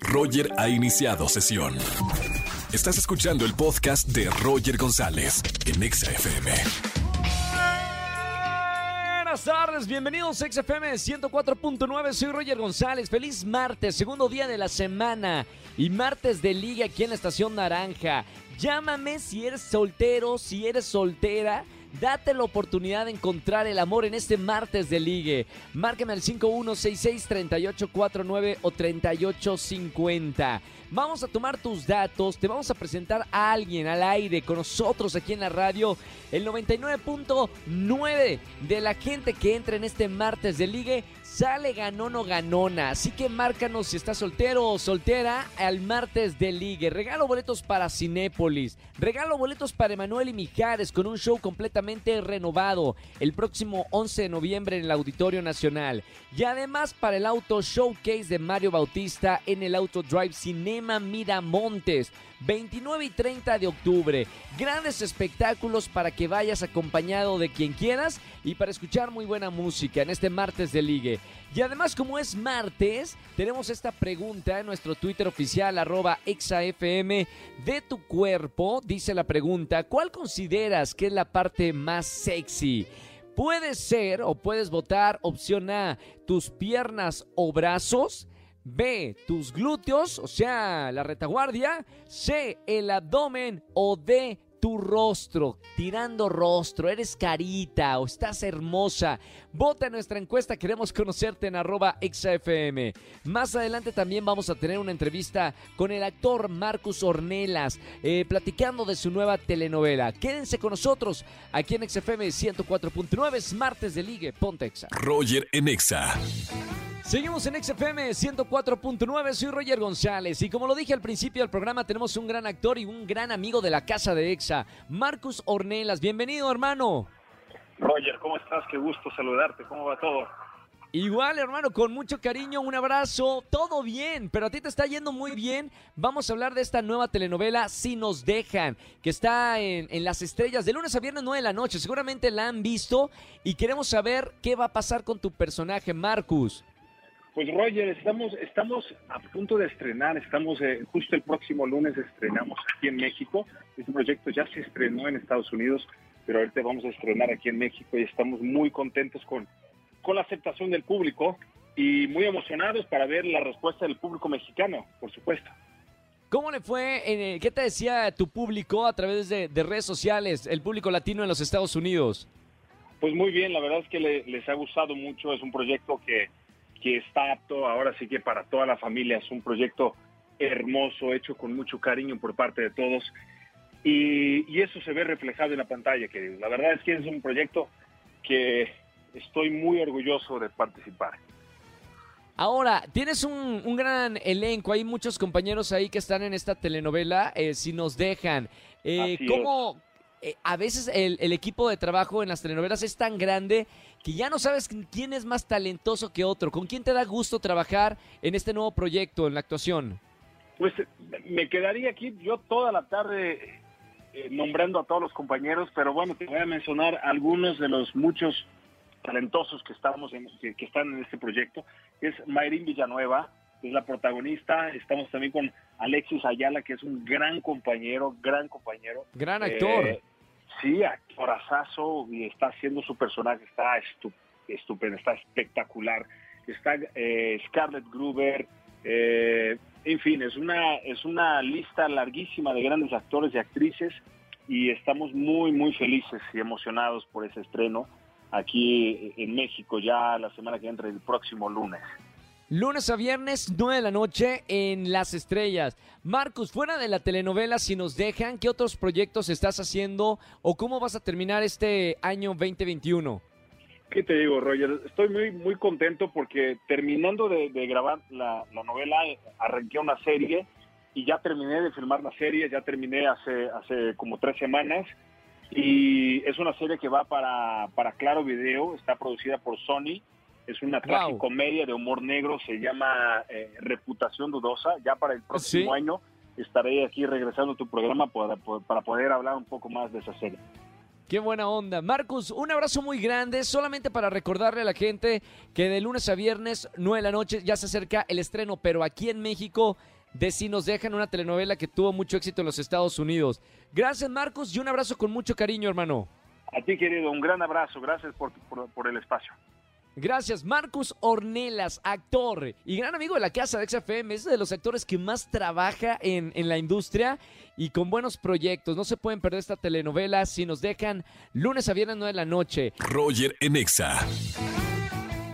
Roger ha iniciado sesión. Estás escuchando el podcast de Roger González en Exa FM. Buenas tardes, bienvenidos a XFM 104.9, soy Roger González, feliz martes, segundo día de la semana y martes de liga aquí en la estación Naranja. Llámame si eres soltero, si eres soltera Date la oportunidad de encontrar el amor en este martes de ligue. Márqueme al 5166-3849 o 3850. Vamos a tomar tus datos, te vamos a presentar a alguien al aire con nosotros aquí en la radio. El 99.9 de la gente que entra en este martes de ligue sale ganón o ganona. Así que márcanos si estás soltero o soltera al martes de ligue. Regalo boletos para Cinépolis. Regalo boletos para Emanuel y Mijares con un show completamente renovado el próximo 11 de noviembre en el Auditorio Nacional. Y además para el Auto Showcase de Mario Bautista en el Auto Drive Cinema Miramontes. 29 y 30 de octubre. Grandes espectáculos para que vayas acompañado de quien quieras y para escuchar muy buena música en este martes de ligue. Y además, como es martes, tenemos esta pregunta en nuestro Twitter oficial, arroba exafm de tu cuerpo. Dice la pregunta, ¿cuál consideras que es la parte más sexy? Puede ser o puedes votar opción A, tus piernas o brazos. B, tus glúteos, o sea, la retaguardia. C, el abdomen. O D, tu rostro, tirando rostro, eres carita o estás hermosa. Vota en nuestra encuesta, queremos conocerte en arroba XFM. Más adelante también vamos a tener una entrevista con el actor Marcus Ornelas, eh, platicando de su nueva telenovela. Quédense con nosotros aquí en XFM 104.9, es martes de Ligue, Pontexa. Roger en Exa. Seguimos en XFM 104.9, soy Roger González y como lo dije al principio del programa tenemos un gran actor y un gran amigo de la casa de EXA, Marcus Ornelas. Bienvenido hermano. Roger, ¿cómo estás? Qué gusto saludarte, ¿cómo va todo? Igual, hermano, con mucho cariño, un abrazo, todo bien, pero a ti te está yendo muy bien. Vamos a hablar de esta nueva telenovela, Si nos dejan, que está en, en, las estrellas de lunes a viernes 9 de la noche. Seguramente la han visto y queremos saber qué va a pasar con tu personaje, Marcus. Pues Roger, estamos, estamos a punto de estrenar, estamos eh, justo el próximo lunes estrenamos aquí en México. Este proyecto ya se estrenó en Estados Unidos, pero ahorita vamos a estrenar aquí en México y estamos muy contentos con, con la aceptación del público y muy emocionados para ver la respuesta del público mexicano, por supuesto. ¿Cómo le fue? En, ¿Qué te decía tu público a través de, de, redes sociales, el público latino en los Estados Unidos? Pues muy bien, la verdad es que le, les ha gustado mucho, es un proyecto que que está apto ahora sí que para toda la familia. Es un proyecto hermoso, hecho con mucho cariño por parte de todos. Y, eso se ve reflejado en la pantalla, que la verdad es que es un proyecto que estoy muy orgulloso de participar. Ahora, tienes un, gran elenco, hay muchos compañeros ahí que están en esta telenovela, eh, si nos dejan. Eh, ¿Cómo, eh, a veces el, equipo de trabajo en las telenovelas es tan grande que ya no sabes quién es más talentoso que otro. ¿Con quién te da gusto trabajar en este nuevo proyecto, en la actuación? Pues me quedaría aquí yo toda la tarde eh, nombrando a todos los compañeros, pero bueno, te voy a mencionar algunos de los muchos talentosos que estamos en, que, que están en este proyecto. Es Mayrin Villanueva, es la protagonista. Estamos también con Alexis Ayala, que es un gran compañero, gran compañero. Gran actor. Eh, sí, actorazazo y está haciendo su personaje, está estupendo, está espectacular. Está eh, Scarlett Gruber, eh, en fin, es una, es una lista larguísima de grandes actores y actrices y estamos muy, muy felices y emocionados por ese estreno aquí en México ya la semana que entra, el próximo lunes. Lunes a viernes, 9 de la noche en Las Estrellas. Marcus, fuera de la telenovela, si nos dejan, ¿qué otros proyectos estás haciendo o cómo vas a terminar este año 2021? ¿Qué te digo, Roger? Estoy muy, muy contento porque terminando de, grabar la, novela, arranqué una serie y ya terminé de filmar la serie, ya terminé hace, hace como tres semanas y es una serie que va para, para Claro Video, está producida por Sony es una wow. comedia de humor negro, se llama eh, Reputación Dudosa. Ya para el próximo año estaré aquí regresando a tu programa para, para poder hablar un poco más de esa serie. Qué buena onda. Marcus, un abrazo muy grande, solamente para recordarle a la gente que de lunes a viernes, 9 de la noche, ya se acerca el estreno, pero aquí en México, de Si nos dejan una telenovela que tuvo mucho éxito en los Estados Unidos. Gracias, Marcus, y un abrazo con mucho cariño, hermano. A ti, querido, un gran abrazo. Gracias por, por, por el espacio. Gracias, Marcus Ornelas, actor y gran amigo de la casa de XFM, es de los actores que más trabaja en, en, la industria y con buenos proyectos. No se pueden perder esta telenovela si nos dejan lunes a viernes 9 de la noche. Roger en Exa.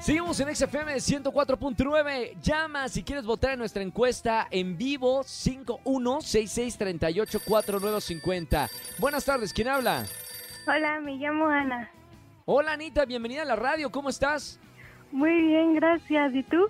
Seguimos en XFM 104.9. Llama si quieres votar en nuestra encuesta en vivo 5166384950. Buenas tardes, ¿quién habla? Hola, me llamo Ana. Hola Anita, bienvenida a la radio, ¿cómo estás? Muy bien, gracias. ¿Y tú?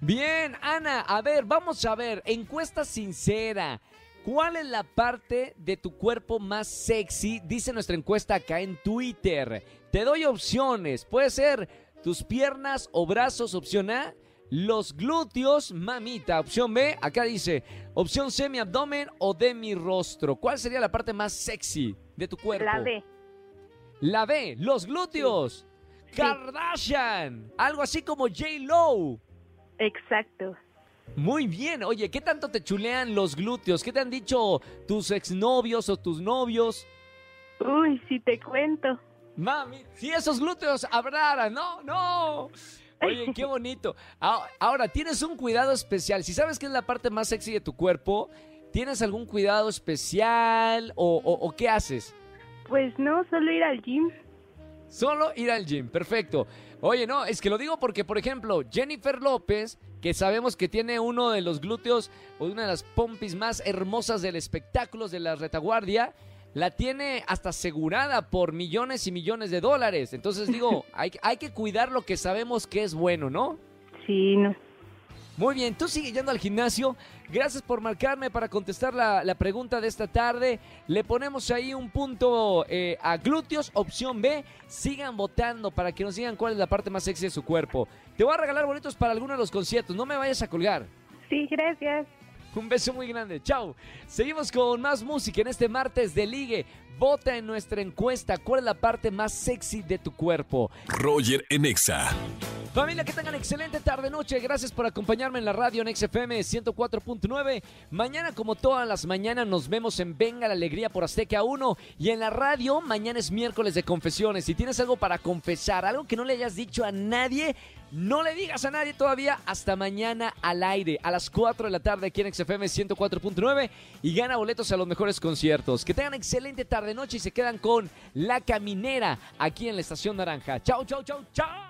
Bien, Ana, a ver, vamos a ver, encuesta sincera. ¿Cuál es la parte de tu cuerpo más sexy? Dice nuestra encuesta acá en Twitter. Te doy opciones. Puede ser tus piernas o brazos, opción A. Los glúteos, mamita. Opción B, acá dice. Opción C, mi abdomen o de mi rostro. ¿Cuál sería la parte más sexy de tu cuerpo? La B. La B, los glúteos. Sí. Kardashian. Algo así como J. Lo. Exacto. Muy bien. Oye, ¿qué tanto te chulean los glúteos? ¿Qué te han dicho tus exnovios o tus novios? Uy, si te cuento. Mami, si esos glúteos hablaran, no, no. Oye, qué bonito. Ah, Ahora, tienes un cuidado especial. Si sabes que es la parte más sexy de tu cuerpo, ¿tienes algún cuidado especial o, o- o qué haces? Pues no, solo ir al gym. Solo ir al gym, perfecto. Oye, no, es que lo digo porque, por ejemplo, Jennifer López, que sabemos que tiene uno de los glúteos o una de las pompis más hermosas del espectáculo de la retaguardia, la tiene hasta asegurada por millones y millones de dólares. Entonces digo, hay, hay que cuidar lo que sabemos que es bueno, ¿no? Sí, no. Muy bien, tú sigue yendo al gimnasio. Gracias por marcarme para contestar la, la pregunta de esta tarde. Le ponemos ahí un punto eh, a glúteos, opción B. Sigan votando para que nos digan cuál es la parte más sexy de su cuerpo. Te voy a regalar boletos para alguno de los conciertos. No me vayas a colgar. Sí, gracias. Un beso muy grande. Chao. Seguimos con más música en este martes de ligue. Vota en nuestra encuesta cuál es la parte más sexy de tu cuerpo. Roger en Exa. Familia, que tengan excelente tarde-noche. Gracias por acompañarme en la radio en XFM 104.9. Mañana, como todas las mañanas, nos vemos en Venga la Alegría por Azteca 1. Y en la radio, mañana es miércoles de confesiones. Si tienes algo para confesar, algo que no le hayas dicho a nadie, no le digas a nadie todavía. Hasta mañana al aire, a las 4 de la tarde aquí en XFM 104.9. Y gana boletos a los mejores conciertos. Que tengan excelente tarde-noche y se quedan con La Caminera aquí en la Estación Naranja. Chao, chao, chao, chao.